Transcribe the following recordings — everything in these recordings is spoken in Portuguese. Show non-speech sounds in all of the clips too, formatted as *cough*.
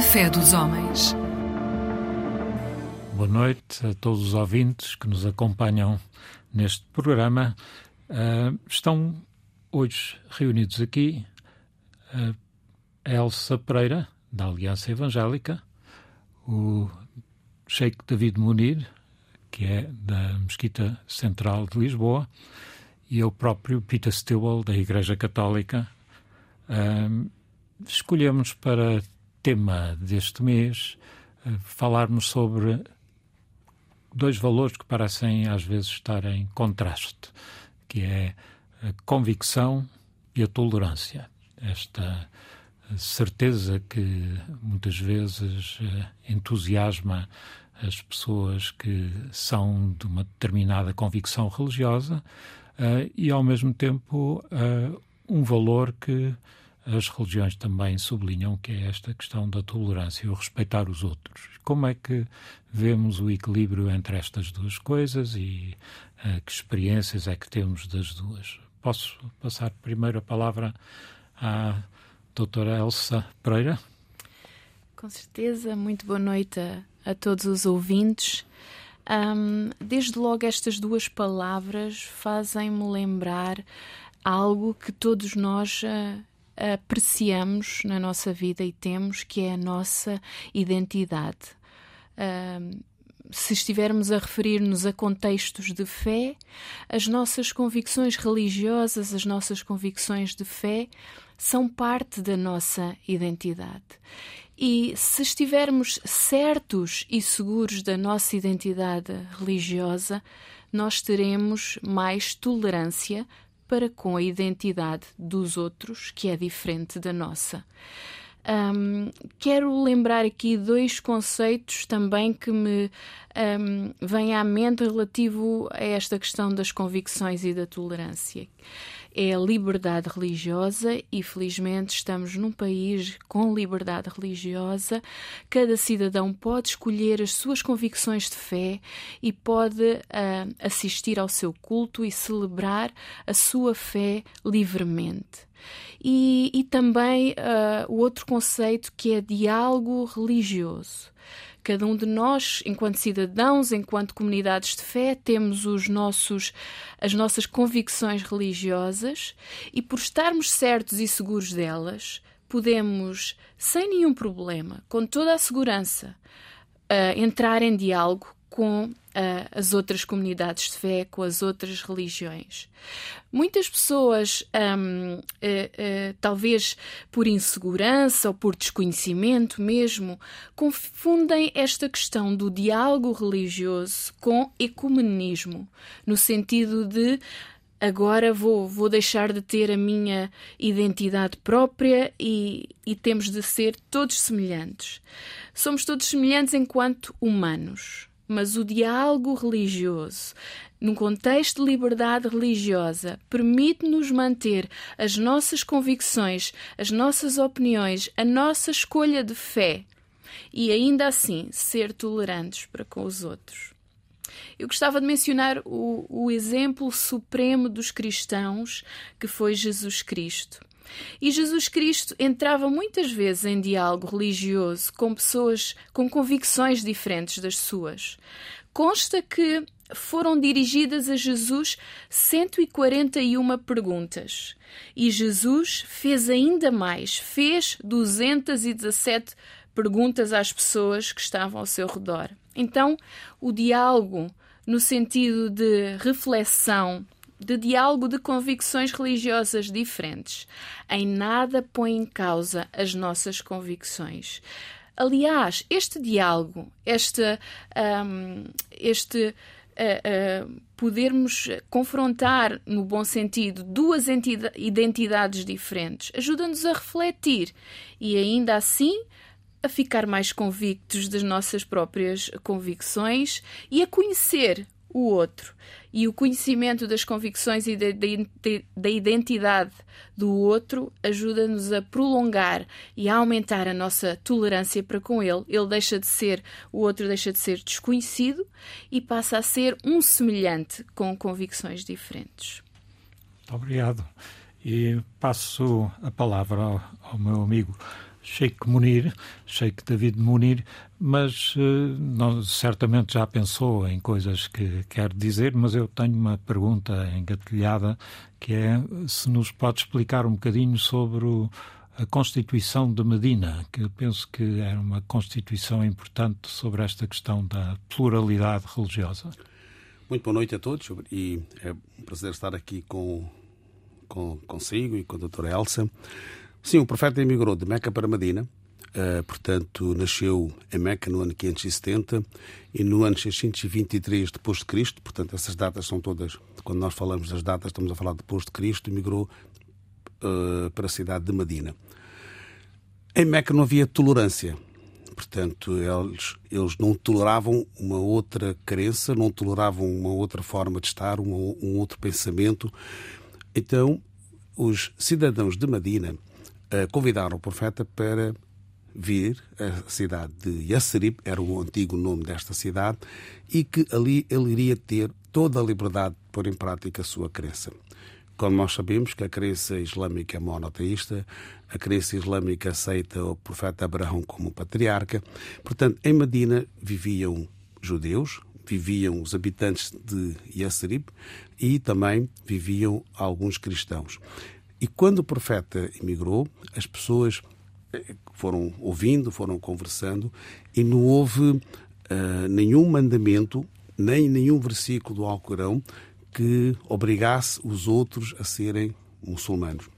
Fé dos homens. Boa noite a todos os ouvintes que nos acompanham neste programa. Uh, estão hoje reunidos aqui a Elsa Pereira, da Aliança Evangélica, o Sheikh David Munir, que é da Mesquita Central de Lisboa, e eu próprio, Peter Stewell, da Igreja Católica. Uh, escolhemos para tema deste mês uh, falarmos sobre dois valores que parecem às vezes estar em contraste, que é a convicção e a tolerância. Esta certeza que muitas vezes uh, entusiasma as pessoas que são de uma determinada convicção religiosa, e, ao mesmo tempo, um valor que as religiões também sublinham, que é esta questão da tolerância o respeitar os outros. Como é que vemos o equilíbrio entre estas duas coisas e uh, que experiências é que temos das duas? Posso passar primeiro a palavra à doutora Elsa Pereira? Com certeza, muito boa noite a, a todos os ouvintes. Um, desde logo, estas duas palavras fazem-me lembrar algo que todos nós uh, apreciamos na nossa vida e temos, que é a nossa identidade. Se estivermos a referir-nos a contextos de fé, as nossas convicções religiosas, as nossas convicções de fé, são parte da nossa identidade. E se estivermos certos e seguros da nossa identidade religiosa, nós teremos mais tolerância para com a identidade dos outros, que é diferente da nossa. Um, quero lembrar aqui dois conceitos também que me um, vêm à mente relativo a esta questão das convicções e da tolerância é a liberdade religiosa e felizmente estamos num país com liberdade religiosa. Cada cidadão pode escolher as suas convicções de fé e pode uh, assistir ao seu culto e celebrar a sua fé livremente. E, e também uh, o outro conceito que é diálogo religioso. Cada um de nós, enquanto cidadãos, enquanto comunidades de fé, temos os nossos, as nossas convicções religiosas e, por estarmos certos e seguros delas, podemos, sem nenhum problema, com toda a segurança, uh, entrar em diálogo com uh, as outras comunidades de fé, com as outras religiões. Muitas pessoas, um, uh, uh, talvez por insegurança ou por desconhecimento mesmo, confundem esta questão do diálogo religioso com ecumenismo, no sentido de agora vou, vou deixar de ter a minha identidade própria e, e temos de ser todos semelhantes. Somos todos semelhantes enquanto humanos mas o diálogo religioso, num contexto de liberdade religiosa, permite-nos manter as nossas convicções, as nossas opiniões, a nossa escolha de fé e ainda assim ser tolerantes para com os outros. Eu gostava de mencionar o, o exemplo supremo dos cristãos, que foi Jesus Cristo. E Jesus Cristo entrava muitas vezes em diálogo religioso com pessoas com convicções diferentes das suas. Consta que foram dirigidas a Jesus 141 perguntas. E Jesus fez ainda mais, fez 217 perguntas às pessoas que estavam ao seu redor. Então, o diálogo, no sentido de reflexão, de diálogo de convicções religiosas diferentes. Em nada põe em causa as nossas convicções. Aliás, este diálogo, este, um, este uh, uh, podermos confrontar, no bom sentido, duas identidades diferentes, ajuda-nos a refletir e ainda assim a ficar mais convictos das nossas próprias convicções e a conhecer o outro. E o conhecimento das convicções e da, identidade do outro ajuda-nos a prolongar e a aumentar a nossa tolerância para com ele. Ele deixa de ser, o outro deixa de ser desconhecido e passa a ser um semelhante com convicções diferentes. Muito obrigado. E passo a palavra ao, ao meu amigo Sheikh Munir, Sheikh David Munir, mas não, certamente já pensou em coisas que quer dizer, mas eu tenho uma pergunta engatilhada que é se nos pode explicar um bocadinho sobre o, a Constituição de Medina, que eu penso que era uma Constituição importante sobre esta questão da pluralidade religiosa. Muito boa noite a todos e é um prazer estar aqui com, com consigo e com a doutora Elsa. Sim, o profeta emigrou de Meca para Medina, uh, portanto, nasceu em Meca no ano 570 e no ano 623 depois de Cristo, portanto, essas datas são todas, quando nós falamos das datas, estamos a falar depois de Cristo, emigrou uh, para a cidade de Medina. Em Meca não havia tolerância, portanto, eles, eles não toleravam uma outra crença, não toleravam uma outra forma de estar, um, um outro pensamento. Então, os cidadãos de Medina convidaram o profeta para vir à cidade de Yassarib, era o antigo nome desta cidade, e que ali ele iria ter toda a liberdade de pôr em prática a sua crença. Como nós sabemos que a crença islâmica é monoteísta, a crença islâmica aceita o profeta Abraão como patriarca. Portanto, em Medina viviam judeus, viviam os habitantes de Yassarib e também viviam alguns cristãos. E quando o profeta emigrou, as pessoas eh, foram ouvindo, foram conversando e não houve uh, nenhum mandamento, nem nenhum versículo do Alcorão que obrigasse os outros a serem muçulmanos.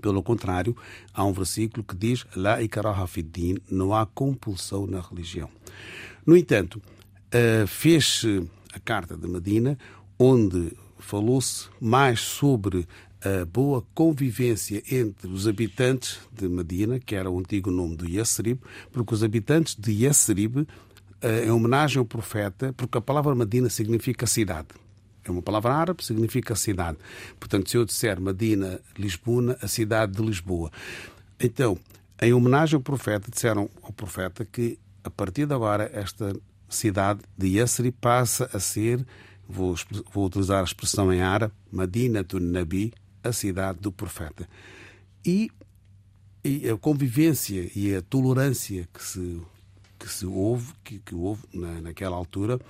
Pelo contrário, há um versículo que diz La ikraha fiddin, não há compulsão na religião. No entanto, uh, fez-se a Carta de Medina, onde falou-se mais sobre a boa convivência entre os habitantes de Medina, que era o antigo nome do Yasrib, porque os habitantes de Yasrib, eh, em homenagem ao profeta, porque a palavra Medina significa cidade. É uma palavra árabe, significa cidade. Portanto, se eu disser Medina, Lisboa, a cidade de Lisboa. Então, em homenagem ao profeta, disseram ao profeta que a partir de agora esta cidade de Yasrib passa a ser, vou, vou utilizar a expressão em árabe, Medina do Nabi, a cidade do profeta. E, e, a convivência e a tolerância que se, que se houve, que, que houve na, naquela altura,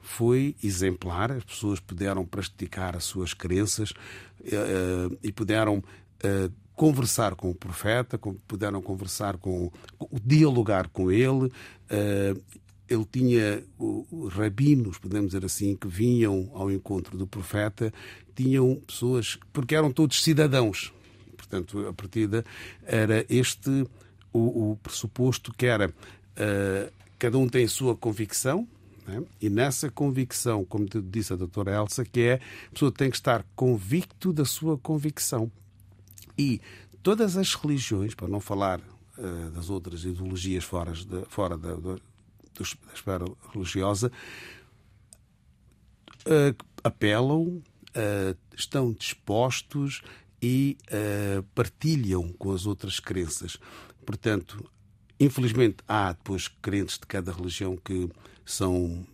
foi exemplar. As pessoas puderam praticar as suas crenças uh, e puderam uh, conversar com o profeta, puderam conversar com, com, dialogar com ele. Uh, ele tinha os rabinos, podemos dizer assim, que vinham ao encontro do profeta tinham pessoas, porque eram todos cidadãos. Portanto, a partida era este o, o pressuposto que era uh, cada um tem a sua convicção, né? e nessa convicção, como disse a doutora Elsa, que é a pessoa tem que estar convicto da sua convicção. E todas as religiões, para não falar uh, das outras ideologias fora, de, fora da, da, esfera religiosa, uh, apelam uh, estão dispostos e uh, partilham com as outras crenças. Portanto, infelizmente, há depois crentes de cada religião que são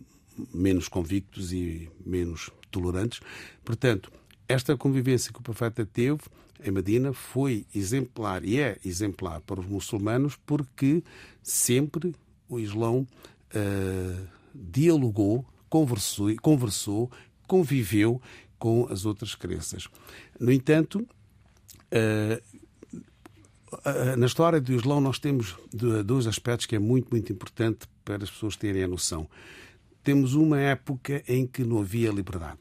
menos convictos e menos tolerantes. Portanto, esta convivência que o profeta teve em Medina foi exemplar e é exemplar para os muçulmanos porque sempre o Islão uh, dialogou, conversou, conversou, conviveu com as outras crenças. No entanto, eh, na história do Islão nós temos dois aspectos que é muito, muito importante para as pessoas terem a noção. Temos uma época em que não havia liberdade,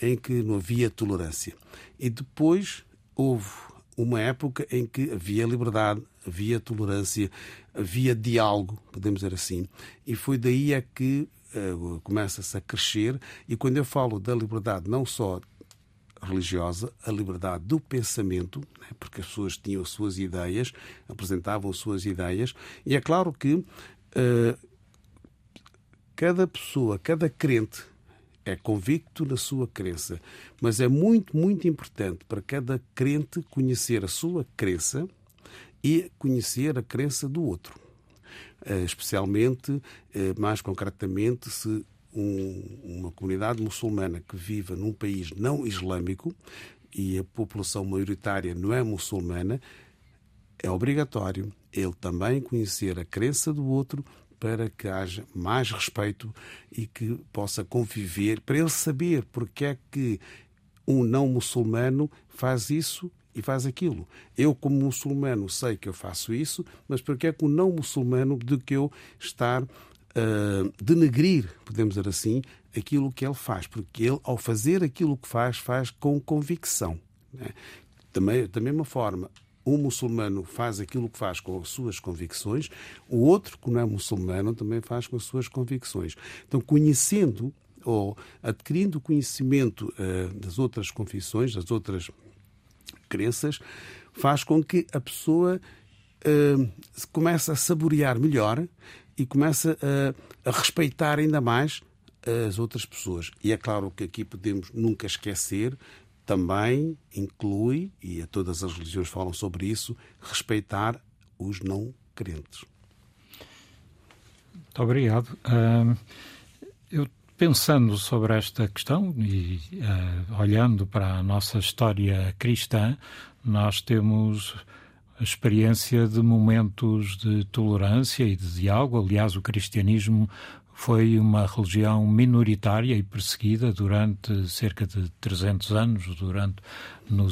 em que não havia tolerância. E depois houve uma época em que havia liberdade, havia tolerância, havia diálogo, podemos dizer assim. E foi daí é que uh, começa-se a crescer, e quando eu falo da liberdade não só religiosa, a liberdade do pensamento, né, porque as pessoas tinham as suas ideias, apresentavam as suas ideias, e é claro que uh, cada pessoa, cada crente é convicto na sua crença, mas é muito, muito importante para cada crente conhecer a sua crença e conhecer a crença do outro. Eh, especialmente, eh, mais concretamente, se um, uma comunidade muçulmana que viva num país não islâmico e a população maioritária não é muçulmana, é obrigatório, ele também conhecer a crença do outro para que haja mais respeito e que possa conviver, para ele saber porque é que um não muçulmano faz isso e faz aquilo. Eu, como muçulmano, sei que eu faço isso, mas porque é que o não muçulmano de que eu estar uh, denegrir, podemos dizer assim, aquilo que ele faz? Porque ele, ao fazer aquilo que faz, faz com convicção. Né? Também, da mesma forma, um muçulmano faz aquilo que faz com as suas convicções, o outro, que não é muçulmano, também faz com as suas convicções. Então, conhecendo ou adquirindo conhecimento uh, das outras confissões, das outras crenças, faz com que a pessoa uh, comece a saborear melhor e comece a, a respeitar ainda mais as outras pessoas. E é claro que aqui podemos nunca esquecer também inclui, e a todas as religiões falam sobre isso, respeitar os não crentes. Muito obrigado. Uh, eu pensando sobre esta questão e uh, olhando para a nossa história cristã, nós temos a experiência de momentos de tolerância e de diálogo. Aliás, o cristianismo foi uma religião minoritária e perseguida durante cerca de 300 anos, durante no,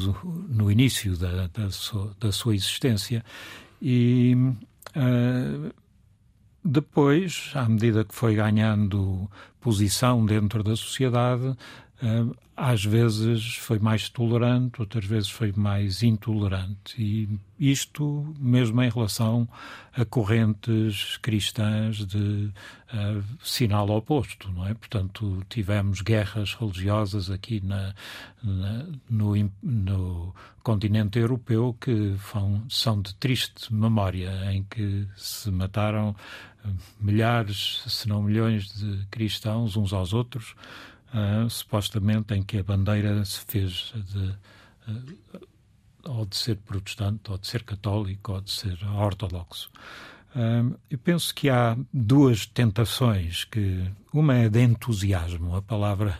no início da, da, sua, da, sua, existência. E uh, depois, à medida que foi ganhando posição dentro da sociedade, às vezes foi mais tolerante, outras vezes foi mais intolerante. E isto mesmo em relação a correntes cristãs de uh, sinal oposto, não é? Portanto, tivemos guerras religiosas aqui na, na no, no, continente europeu que são de triste memória, em que se mataram milhares, se não milhões de cristãos uns aos outros uh, supostamente em que a bandeira se fez de, uh, ou de ser protestante, ou de ser católico, ou de ser ortodoxo. Uh, eu penso que há duas tentações que uma é de entusiasmo, a palavra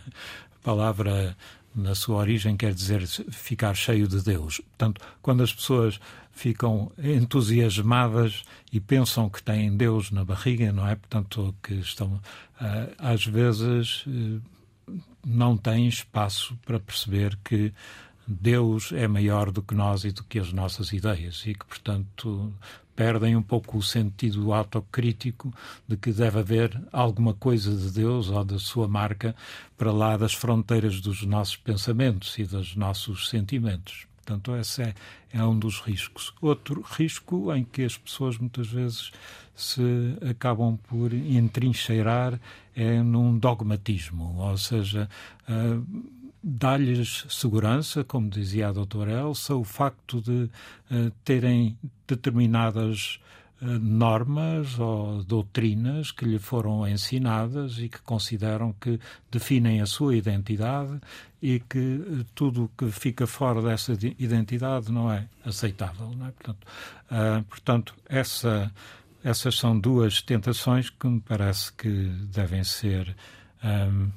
a palavra na sua origem quer dizer ficar cheio de Deus. Portanto, quando as pessoas ficam entusiasmadas e pensam que têm Deus na barriga, não é? Portanto, que estão às vezes não têm espaço para perceber que Deus é maior do que nós e do que as nossas ideias e que, portanto, perdem um pouco o sentido autocrítico de que deve haver alguma coisa de Deus ou da sua marca para lá das fronteiras dos nossos pensamentos e dos nossos sentimentos. Portanto, esse é, é um dos riscos. Outro risco em que as pessoas muitas vezes se acabam por entrincheirar é num dogmatismo, ou seja, uh, dá-lhes segurança, como dizia a doutora Elsa, o facto de uh, terem determinadas normas ou doutrinas que lhe foram ensinadas e que consideram que definem a sua identidade e que tudo o que fica fora dessa identidade não é aceitável. Não é? Portanto, portanto essa essas são duas tentações que me parece que devem ser um,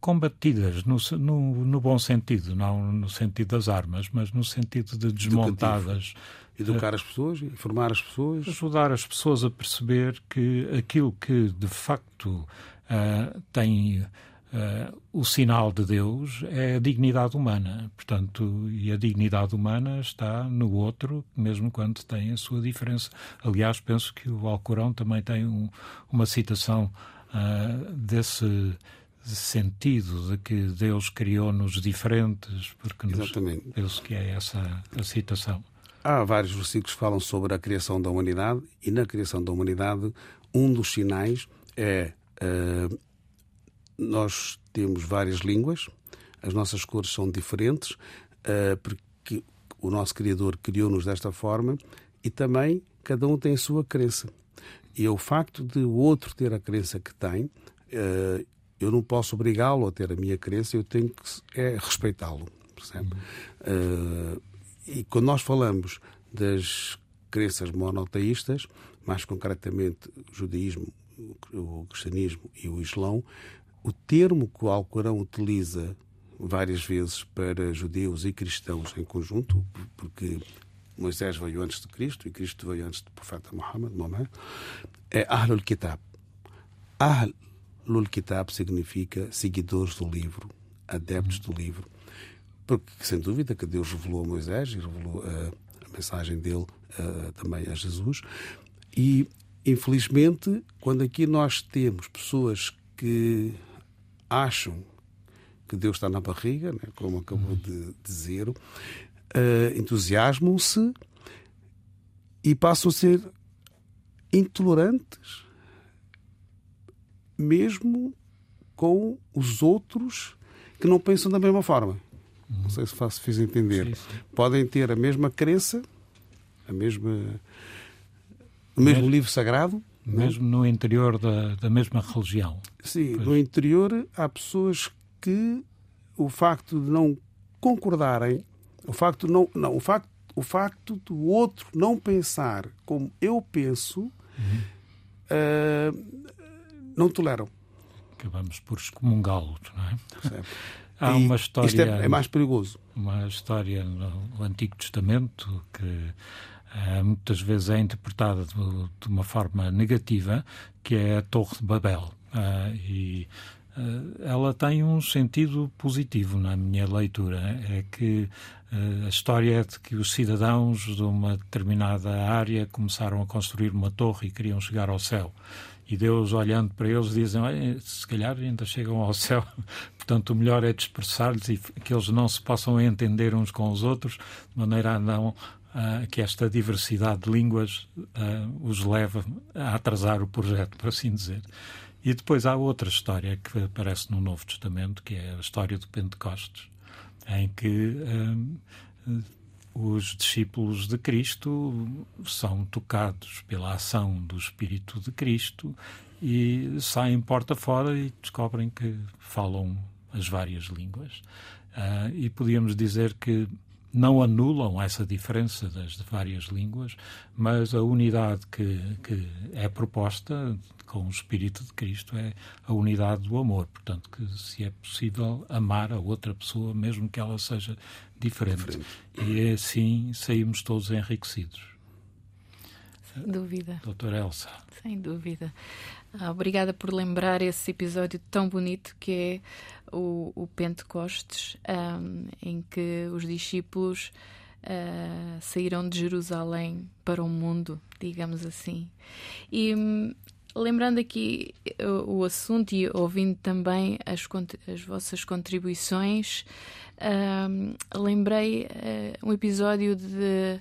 combatidas no, no, no, bom sentido, não no sentido das armas, mas no sentido de desmontadas. Educar as pessoas, informar as pessoas. Ajudar as pessoas a perceber que aquilo que de facto uh, tem Uh, o sinal de Deus é a dignidade humana, portanto, e a dignidade humana está no outro, mesmo quando tem a sua diferença. Aliás, penso que o Alcorão também tem um, uma citação uh, desse sentido de que Deus criou-nos diferentes, porque nos, penso que é essa a citação. Há vários versículos que falam sobre a criação da humanidade e na criação da humanidade um dos sinais é uh, nós temos várias línguas, as nossas cores são diferentes, uh, porque o nosso Criador criou-nos desta forma e também cada um tem a sua crença. E o facto de o outro ter a crença que tem, uh, eu não posso obrigá-lo a ter a minha crença, eu tenho que é, respeitá-lo. Percebe? Uh, e quando nós falamos das crenças monoteístas, mais concretamente o judaísmo, o cristianismo e o islão, o termo que o Alcorão utiliza várias vezes para judeus e cristãos em conjunto, porque Moisés veio antes de Cristo e Cristo veio antes do profeta Muhammad, Muhammad é Ahlul Kitab. Ahlul Kitab significa seguidores do livro, adeptos do livro. Porque, sem dúvida, que Deus revelou a Moisés e revelou uh, a mensagem dele uh, também a Jesus. E, infelizmente, quando aqui nós temos pessoas que acham que Deus está na barriga, né, como acabou de dizer, uh, entusiasmam-se e passam a ser intolerantes, mesmo com os outros que não pensam da mesma forma. Não sei se faço, fiz entender. Sim, sim. Podem ter a mesma crença, a mesma, o mesmo, mesmo livro sagrado. É? Mesmo no interior da, da mesma religião. Sim, pois. no interior há pessoas que o facto de não concordarem, o facto não, não o facto o facto do outro não pensar como eu penso, uhum. uh, não toleram. Acabamos por excomungá-lo, não é? Há uma história. Isto é, é, mais perigoso. Uma história no Antigo Testamento que uh, muitas vezes é interpretada de, uma forma negativa, que é a Torre de Babel. Uh, e uh, ela tem um sentido positivo na minha leitura. É que a história é de que os cidadãos de uma determinada área começaram a construir uma torre e queriam chegar ao céu. E Deus, olhando para eles, dizem: se calhar ainda chegam ao céu, *laughs* portanto, o melhor é dispersar-lhes e que eles não se possam entender uns com os outros, de maneira a não uh, que esta diversidade de línguas uh, os leve a atrasar o projeto, por assim dizer. E depois há outra história que aparece no Novo Testamento, que é a história do Pentecostes, em que. Uh, os discípulos de Cristo são tocados pela ação do Espírito de Cristo e saem porta fora e descobrem que falam as várias línguas. Uh, e podíamos dizer que não anulam essa diferença das várias línguas, mas a unidade que, que é proposta com o Espírito de Cristo é a unidade do amor. Portanto, que se é possível amar a outra pessoa, mesmo que ela seja diferente. diferente. E assim saímos todos enriquecidos. Sem dúvida. Doutora Elsa. Sem dúvida. Ah, obrigada por lembrar esse episódio tão bonito que é o, o Pentecostes, um, em que os discípulos uh, saíram de Jerusalém para o mundo, digamos assim. E hum, lembrando aqui o, o, assunto e ouvindo também as, as vossas contribuições, um, lembrei uh, um episódio de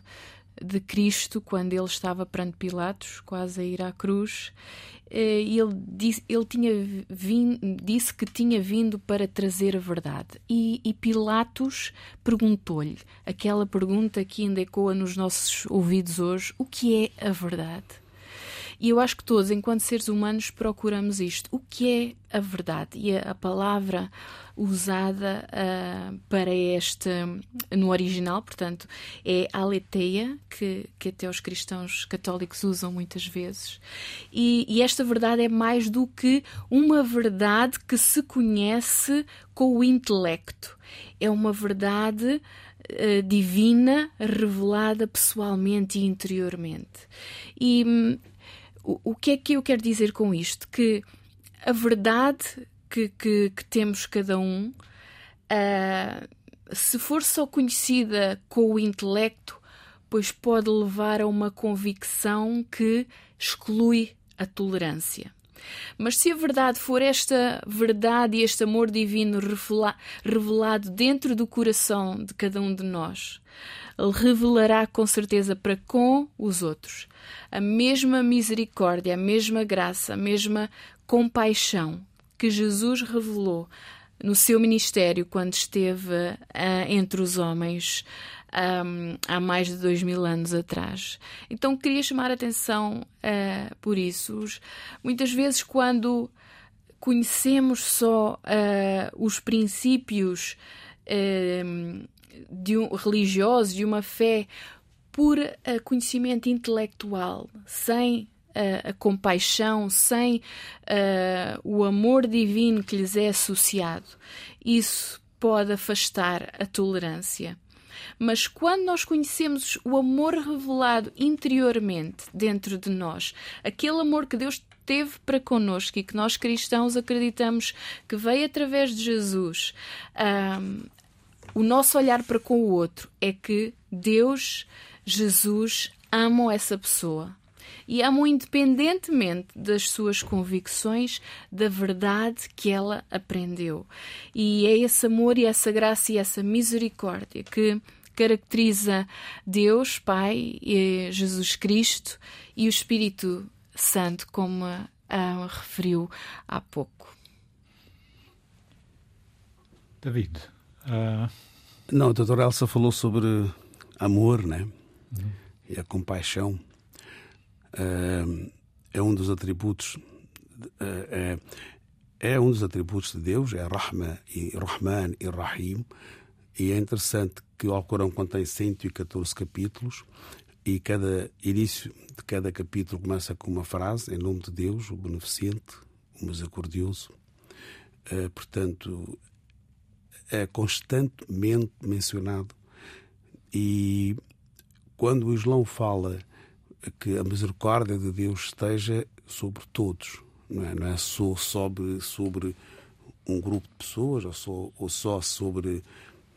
de Cristo quando ele estava perante Pilatos, quase a ir à cruz, eh, e ele, disse, ele tinha vindo, disse que tinha vindo para trazer a verdade. E, e Pilatos perguntou-lhe aquela pergunta que ainda ecoa nos nossos ouvidos hoje: o que é a verdade? E eu acho que todos, enquanto seres humanos, procuramos isto. O que é a verdade? E a, a palavra usada uh, para este, no original, portanto, é aletheia, que, que até os cristãos católicos usam muitas vezes. E, e esta verdade é mais do que uma verdade que se conhece com o intelecto. É uma verdade uh, divina revelada pessoalmente e interiormente. E hum, o, o que é que eu quero dizer com isto? Que a verdade que, que, que temos cada um, uh, se for só conhecida com o intelecto, pois pode levar a uma convicção que exclui a tolerância. Mas se a verdade for esta verdade e este amor divino revelado dentro do coração de cada um de nós, ele revelará com certeza para com os outros a mesma misericórdia, a mesma graça, a mesma compaixão que Jesus revelou no seu ministério quando esteve uh, entre os homens um, há mais de dois mil anos atrás. Então queria chamar a atenção uh, por isso. Muitas vezes, quando conhecemos só uh, os princípios de um, religiosos, de uma fé por conhecimento intelectual, sem a, a compaixão, sem uh, o amor divino que lhes é associado, isso pode afastar a tolerância. Mas quando nós conhecemos o amor revelado interiormente dentro de nós, aquele amor que Deus teve para connosco e que nós cristãos acreditamos que veio através de Jesus, um, o nosso olhar para com o outro é que Deus, Jesus, amam essa pessoa e amam independentemente das suas convicções, da verdade que ela aprendeu. E é esse amor e essa graça e essa misericórdia que caracteriza Deus, Pai, Jesus Cristo e o Espírito Santo, como a referiu há pouco. David. Uh... Não, a doutora Elsa falou sobre amor, né? Uhum. E a compaixão é um dos atributos é, é um dos atributos de Deus, é Rahma e Rahman e Rahim, e é interessante que o Alcorão contém 114 capítulos e cada início de cada capítulo começa com uma frase em nome de Deus, o beneficente, o misericordioso. portanto, é constantemente mencionado. E quando o Islão fala que a misericórdia de Deus esteja sobre todos, não é, não é só sobre, sobre um grupo de pessoas ou só, ou só sobre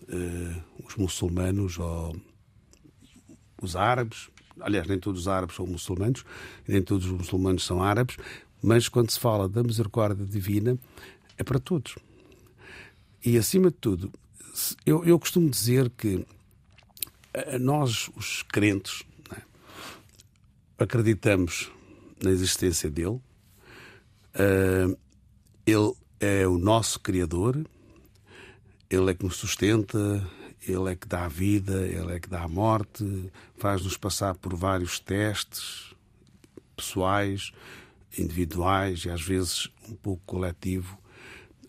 uh, os muçulmanos ou os árabes. Aliás, nem todos os árabes são muçulmanos, nem todos os muçulmanos são árabes, mas quando se fala da misericórdia divina, é para todos. E acima de tudo, eu, eu costumo dizer que eh, nós, os crentes, acreditamos na existência dele. Uh, ele é o nosso Criador, ele é que nos sustenta, ele é que dá a vida, ele é que dá a morte, faz-nos passar por vários testes pessoais, individuais e às vezes um pouco coletivo.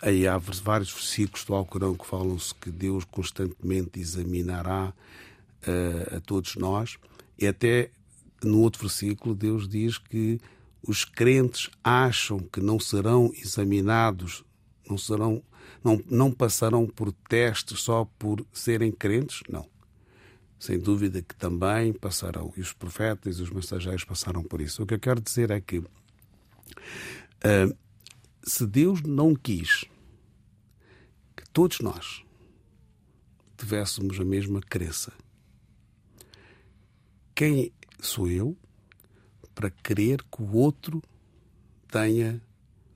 Aí há vários versículos do Alcorão que falam-se que Deus constantemente examinará uh, a todos nós. E até no outro versículo, Deus diz que os crentes acham que não serão examinados, não serão, não, não passarão por testes só por serem crentes? Não. Sem dúvida que também passarão. E os profetas e os mensageiros passaram por isso. O que eu quero dizer é que uh, se Deus não quis que todos nós tivéssemos a mesma crença, quem sou eu para querer que o outro tenha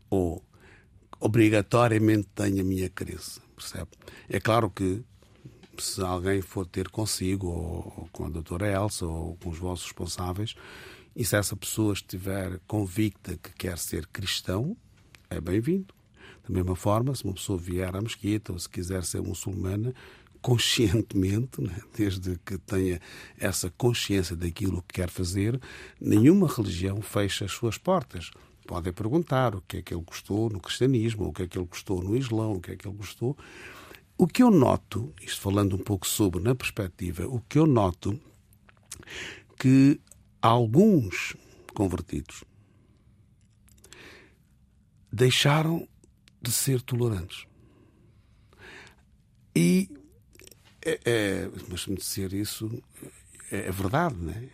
ou obrigatoriamente tenha a minha crença, percebe? É claro que se alguém for ter consigo, ou, com a doutora Elsa, ou com os vossos responsáveis, e se essa pessoa estiver convicta que quer ser cristão, é bem-vindo. Da mesma forma, se uma pessoa vier à mesquita ou se quiser ser muçulmana, conscientemente, né? desde que tenha essa consciência daquilo que quer fazer, nenhuma religião fecha as suas portas. Podem perguntar o que é que ele gostou no cristianismo, o que é que ele gostou no islão, o que é que ele gostou. O que eu noto, isto falando um pouco sobre na perspectiva, o que eu noto que alguns convertidos deixaram de ser tolerantes. E é, é, mas me dizer isso é, é verdade, não é?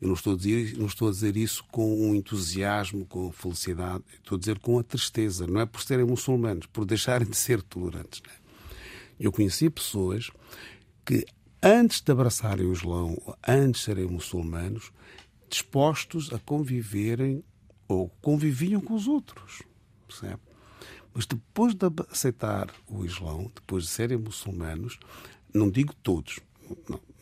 Eu não estou, a dizer, não estou a dizer isso com um entusiasmo, com felicidade, estou a dizer com a tristeza. Não é por serem muçulmanos, por deixarem de ser tolerantes. É? Eu conheci pessoas que, antes de abraçarem o Islão, antes de serem muçulmanos, dispostos a conviverem ou conviviam com os outros. Percebe? Mas depois de aceitar o Islão, depois de serem muçulmanos, não digo todos,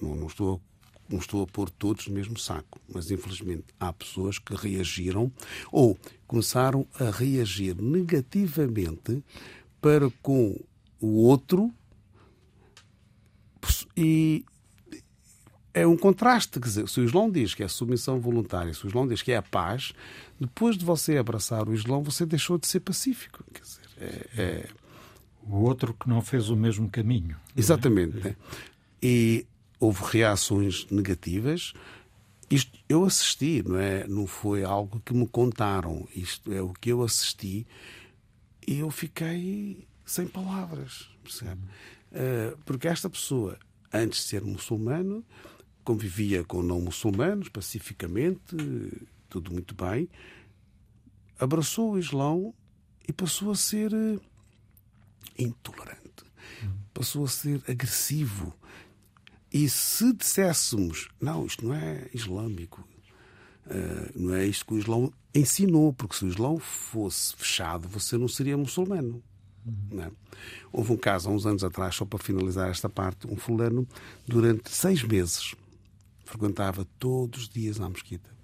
não, não, estou, não estou a pôr todos no mesmo saco, mas infelizmente há pessoas que reagiram ou começaram a reagir negativamente para com o outro e é um contraste. Quer dizer, se o Islão diz que é submissão voluntária, se o Islão diz que é a paz, depois de você abraçar o Islão, você deixou de ser pacífico. Dizer, é, é... O outro que não fez o mesmo caminho. Exatamente. É? Né? E houve reações negativas. Isto eu assisti, não é? Não foi algo que me contaram. Isto é o que eu assisti e eu fiquei sem palavras, percebe? Uh, porque esta pessoa antes de ser muçulmano, convivia com não muçulmanos pacificamente, tudo muito bem. Abraçou o Islão e passou a ser eh, intolerante, passou a ser agressivo. E se disséssemos, não, isto não é islâmico, uh, não é isto que o Islão ensinou, porque se o Islão fosse fechado, você não seria muçulmano. É? Houve um caso há uns anos atrás, só para finalizar esta parte, um fulano, durante seis meses, frequentava todos os dias à mesquita.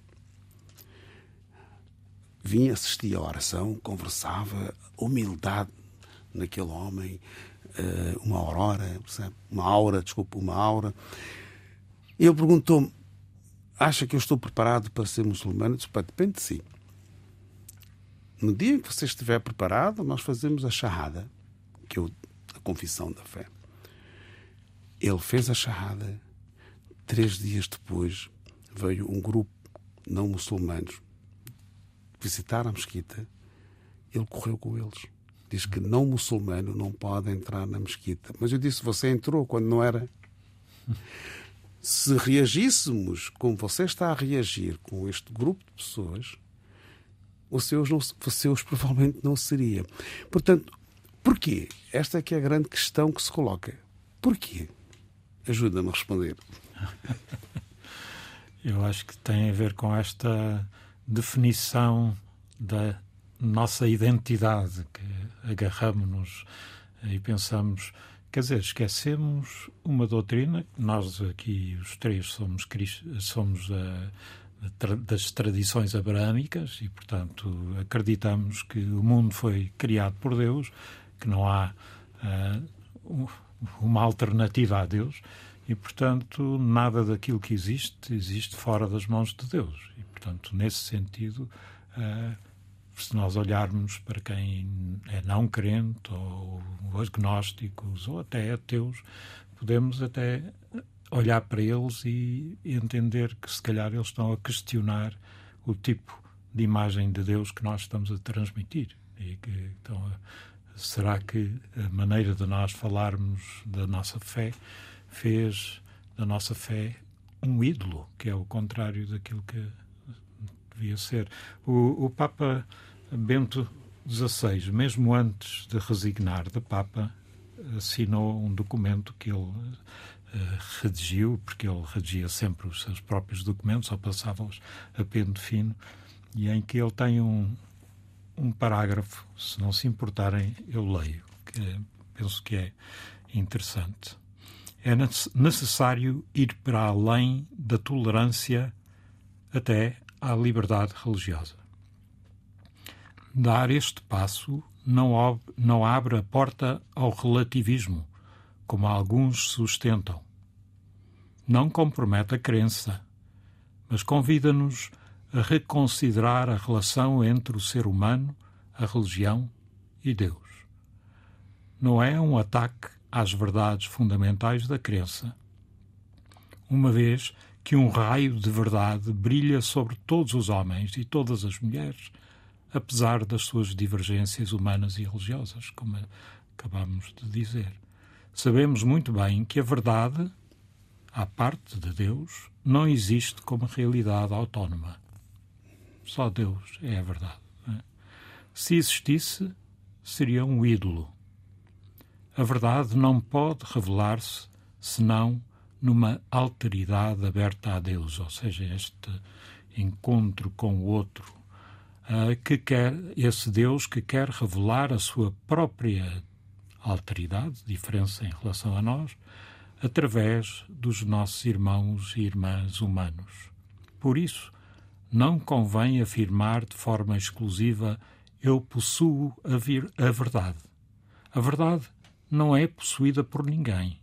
Vinha, assistia à oração, conversava, humildade naquele homem, eh, uma aurora, uma aura, desculpa, uma aura. Ele perguntou-me: Acha que eu estou preparado para ser muçulmano? Disse: Depende de si. No dia em que você estiver preparado, nós fazemos a shahada, que é a confissão da fé. Ele fez a shahada. Três dias depois veio um grupo não muçulmanos visitar a mesquita. Ele correu com eles. Diz que não muçulmano não pode entrar na mesquita. Mas eu disse: você entrou quando não era. Se reagíssemos como você está a reagir com este grupo de pessoas, os seus, não, seus *laughs* provavelmente não seria. Portanto, porquê? Esta é que é a grande questão que se coloca. Porquê? Ajuda-me a responder. *laughs* Eu acho que tem a ver com esta definição da nossa identidade, que agarramos-nos e pensamos, quer dizer, esquecemos uma doutrina, nós aqui os três somos, somos a, das tradições abraâmicas e, portanto, acreditamos que o mundo foi criado por Deus, que não há uh, uma alternativa a Deus e, portanto, nada daquilo que existe existe fora das mãos de Deus. E, portanto, nesse sentido, uh, se nós olharmos para quem é não crente ou agnósticos ou até ateus, podemos até olhar para eles e entender que se calhar eles estão a questionar o tipo de imagem de Deus que nós estamos a transmitir. E que, então, será que a maneira de nós falarmos da nossa fé fez da nossa fé um ídolo, que é o contrário daquilo que devia ser? O, o Papa Bento XVI, mesmo antes de resignar de Papa, assinou um documento que ele eh, redigiu, porque ele redigia sempre os seus próprios documentos, ou passava-os a pente fino, e em que ele tem um, um parágrafo, se não se importarem, eu leio, que penso que é interessante. É necessário ir para além da tolerância até à liberdade religiosa. Dar este passo não, não abre a porta ao relativismo, como alguns sustentam. Não compromete a crença, mas convida-nos a reconsiderar a relação entre o ser humano, a religião e Deus. Não é um ataque às verdades fundamentais da crença, uma vez que um raio de verdade brilha sobre todos os homens e todas as mulheres, apesar das suas divergências humanas e religiosas, como acabamos de dizer. Sabemos muito bem que a verdade, à parte de Deus, não existe como realidade autónoma. Só Deus é a verdade. É? Se existisse, seria um ídolo. A verdade não pode revelar-se senão numa alteridade aberta a Deus, ou seja, este encontro com o outro, uh, que quer esse Deus que quer revelar a sua própria alteridade, diferença em relação a nós, através dos nossos irmãos e irmãs humanos. Por isso, não convém afirmar de forma exclusiva eu possuo a, vir, a verdade. A verdade não é possuída por ninguém.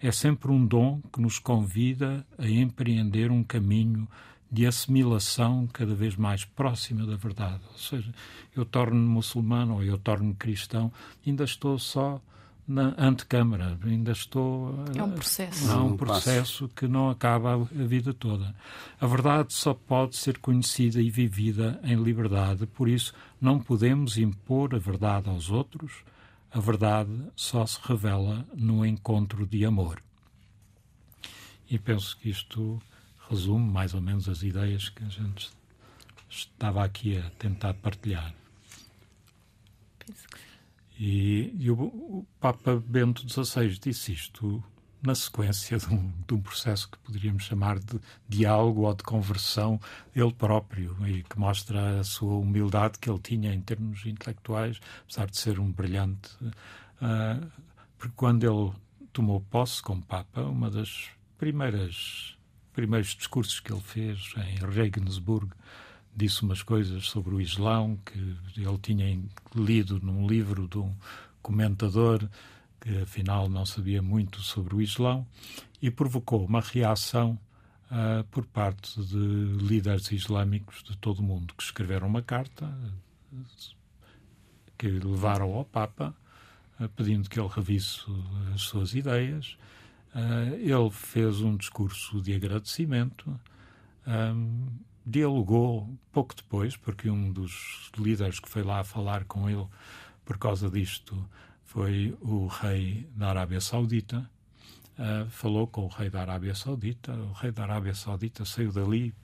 É sempre um dom que nos convida a empreender um caminho de assimilação cada vez mais próxima da verdade. Ou seja, eu torno-me muçulmano ou eu torno-me cristão, ainda estou só na antecâmara, ainda estou. É um processo. É um processo que não acaba a vida toda. A verdade só pode ser conhecida e vivida em liberdade, por isso não podemos impor a verdade aos outros. A verdade só se revela no encontro de amor. e penso que isto resume mais ou menos as ideias que a gente estava aqui a tentar partilhar. Penso que sim. E, e o, o, Papa Bento XVI disse isto na sequência de um, de um, processo que poderíamos chamar de diálogo ou de conversão ele próprio e que mostra a sua humildade que ele tinha em termos intelectuais, apesar de ser um brilhante. Uh, porque quando ele tomou posse como Papa, uma das primeiras primeiros discursos que ele fez em Regensburg disse umas coisas sobre o Islão que ele tinha lido num livro de um comentador que afinal não sabia muito sobre o Islão e provocou uma reação uh, por parte de líderes islâmicos de todo o mundo que escreveram uma carta que levaram ao Papa uh, pedindo que ele revisse as suas ideias. Uh, ele fez um discurso de agradecimento. Um, dialogou pouco depois, porque um dos líderes que foi lá falar com ele por causa disto foi o rei da Arábia Saudita. Uh, falou com o rei da Arábia Saudita. O rei da Arábia Saudita saiu dali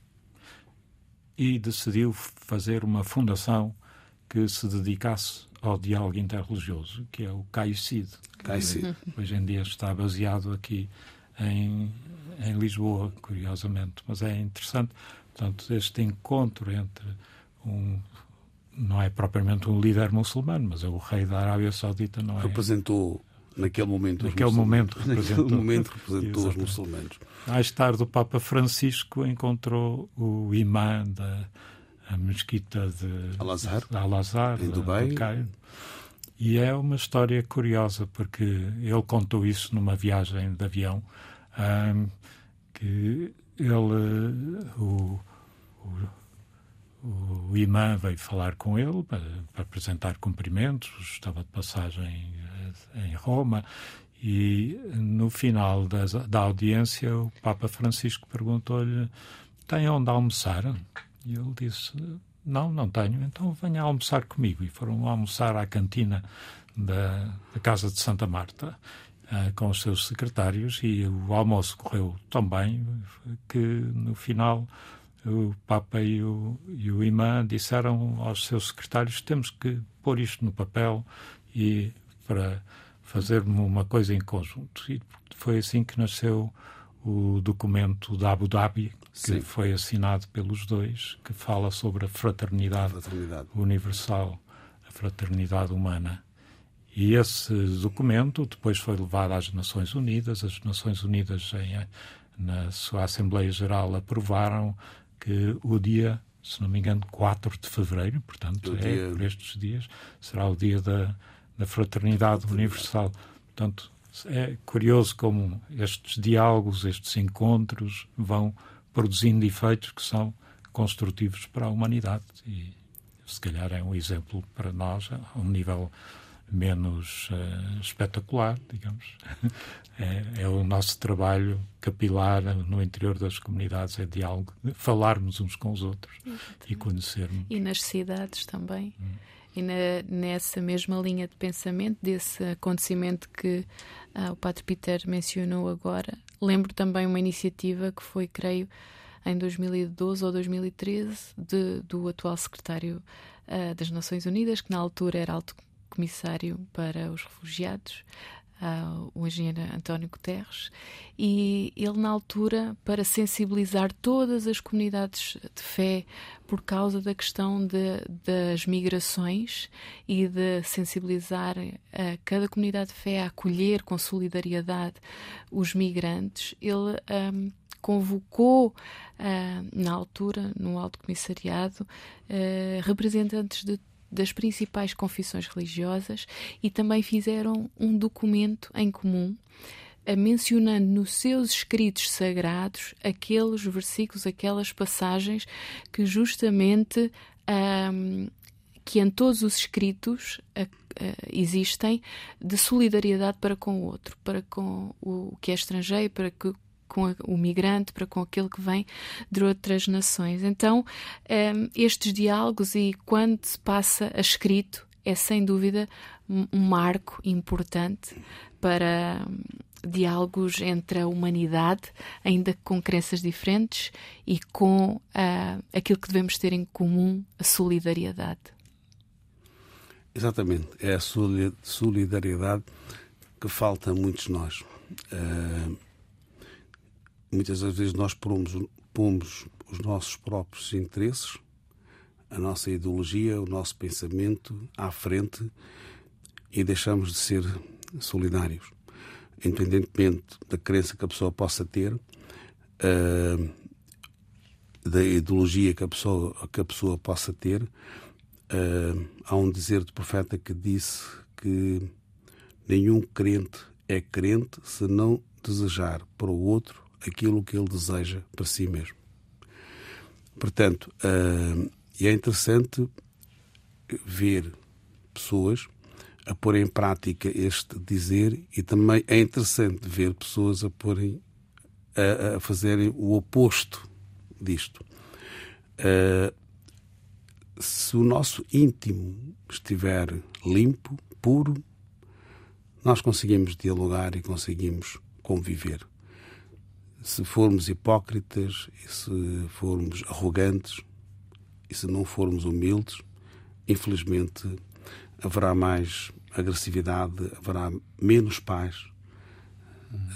e decidiu fazer uma fundação que se dedicasse ao diálogo interreligioso, que é o CAICID. CAICID. Hoje em dia está baseado aqui em, em Lisboa, curiosamente. Mas é interessante Portanto, este encontro entre um não é propriamente um líder muçulmano, mas é o rei da Arábia Saudita, não é? Representou naquele momento naquele momento *laughs* representou, naquele momento representou os muçulmanos. Mais tarde o Papa Francisco encontrou o imã da a mesquita de Al-Azhar, Al em Dubai. E é uma história curiosa porque ele contou isso numa viagem de avião um, que ele, o, o, o imã veio falar com ele para, para, apresentar cumprimentos, estava de passagem em Roma, e no final das, da audiência o Papa Francisco perguntou-lhe: tem onde almoçar? E ele disse: não, não tenho, então venha almoçar comigo. E foram almoçar à cantina da, da Casa de Santa Marta. Ah, com os seus secretários e o almoço correu tão bem que no final o Papa e o, e o imã disseram aos seus secretários temos que pôr isto no papel e para fazer uma coisa em conjunto. E foi assim que nasceu o documento da Abu Dhabi, que Sim. foi assinado pelos dois, que fala sobre a fraternidade, fraternidade. universal, a fraternidade humana. E esse documento depois foi levado às Nações Unidas. As Nações Unidas, em, na sua Assembleia Geral, aprovaram que o dia, se não me engano, 4 de fevereiro, portanto, o é dia... por estes dias, será o dia da, da Fraternidade Universal. Portanto, é curioso como estes diálogos, estes encontros vão produzindo efeitos que são construtivos para a humanidade. E se calhar é um exemplo para nós, a um nível menos uh, espetacular, digamos. *laughs* É, é, o nosso trabalho capilar no interior das comunidades, é diálogo, falarmos uns com os outros Exatamente. e conhecermos. E nas cidades também. Hum. E na, nessa mesma linha de pensamento, desse acontecimento que uh, o Padre Peter mencionou agora, lembro também uma iniciativa que foi, creio, em 2012 ou 2013, de, do atual secretário uh, das Nações Unidas, que na altura era alto comissário para os refugiados, uh, o engenheiro António Guterres, e ele, na altura, para sensibilizar todas as comunidades de fé por causa da questão de, das migrações e de sensibilizar a cada comunidade de fé a acolher com solidariedade os migrantes, ele. Um, convocou, uh, na altura, no Alto Comissariado, uh, representantes de das principais confissões religiosas e também fizeram um documento em comum mencionando nos seus escritos sagrados aqueles versículos, aquelas passagens que justamente um, que em todos os escritos uh, uh, existem de solidariedade para com o outro, para com o que é estrangeiro, para que, com o migrante, para com aquele que vem de outras nações. Então, ehm, estes diálogos e quando se passa a escrito é sem dúvida um marco importante para diálogos entre a humanidade, ainda com crenças diferentes, e com aquilo que devemos ter em comum, a solidariedade. Exatamente, é a solidariedade que falta a muitos de nós. Uh, muitas das vezes nós pomos, pomos os nossos próprios interesses, a nossa ideologia, o nosso pensamento à frente e deixamos de ser solidários. Independentemente da crença que a pessoa possa ter, uh, da ideologia que a pessoa, que a pessoa possa ter, uh, há um dizer do profeta que disse que nenhum crente é crente se não desejar para o outro aquilo que ele deseja para si mesmo. Portanto, uh, é interessante ver pessoas a pôr em prática este dizer e também é interessante ver pessoas a porem a, a fazerem o oposto disto. Uh, se o nosso íntimo estiver limpo, puro, nós conseguimos dialogar e conseguimos conviver. Se formos hipócritas e se formos arrogantes e se não formos humildes, infelizmente haverá mais agressividade, haverá menos paz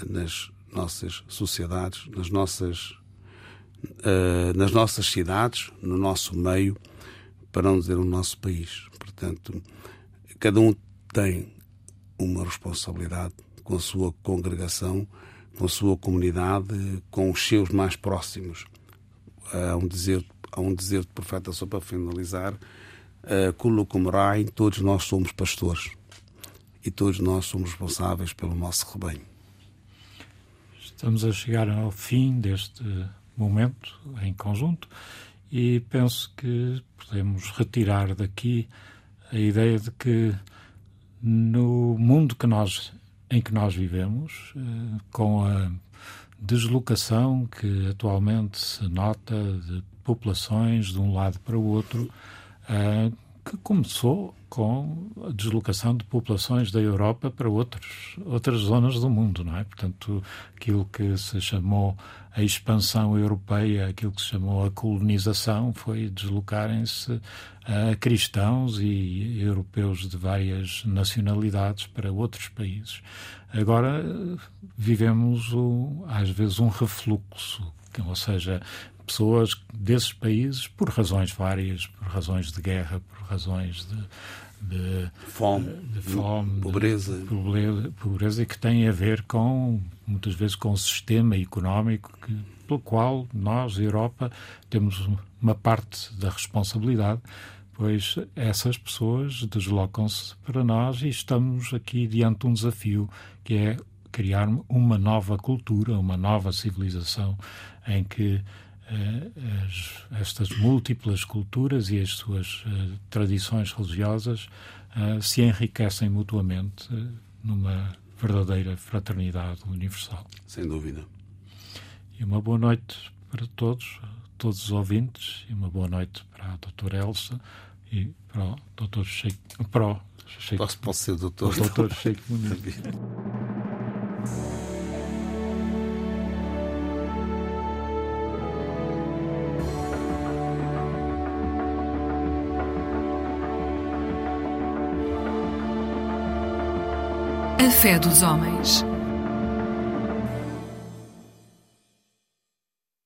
nas nossas sociedades, nas nossas, uh, nas nossas cidades, no nosso meio, para não dizer no nosso país. Portanto, cada um tem uma responsabilidade com a sua congregação, com a sua comunidade, com os seus mais próximos. Há um dizer, há um dizer do profeta, só para finalizar, Kulukum Rai, todos nós somos pastores e todos nós somos responsáveis pelo nosso rebanho. Estamos a chegar ao fim deste momento em conjunto e penso que podemos retirar daqui a ideia de que no mundo que nós, em que nós vivemos, eh, com a deslocação que atualmente se nota de populações de um lado para o outro, uh, que começou com a deslocação de populações da Europa para outros, outras zonas do mundo, não é? Portanto, aquilo que se chamou a expansão europeia, aquilo que se chamou a colonização, foi deslocarem-se cristãos e europeus de várias nacionalidades para outros países. Agora vivemos, o, às vezes, um refluxo, ou seja, pessoas desses países, por razões várias, por razões de guerra, por razões de, de fome, de fome pobreza. De pobreza, pobreza, que tem a ver com, muitas vezes, com o sistema económico que, pelo qual nós, Europa, temos uma parte da responsabilidade, pois essas pessoas deslocam-se para nós e estamos aqui diante de um desafio que é criar uma nova cultura, uma nova civilização em que as, estas múltiplas culturas e as suas uh, tradições religiosas uh, se enriquecem mutuamente uh, numa verdadeira fraternidade universal. Sem dúvida. E uma boa noite para todos, todos os ouvintes, e uma boa noite para a doutora Elsa e para o doutor Sheik. Para o Sheik, posso, posso ser doutor? O doutor Sheik Fé dos homens.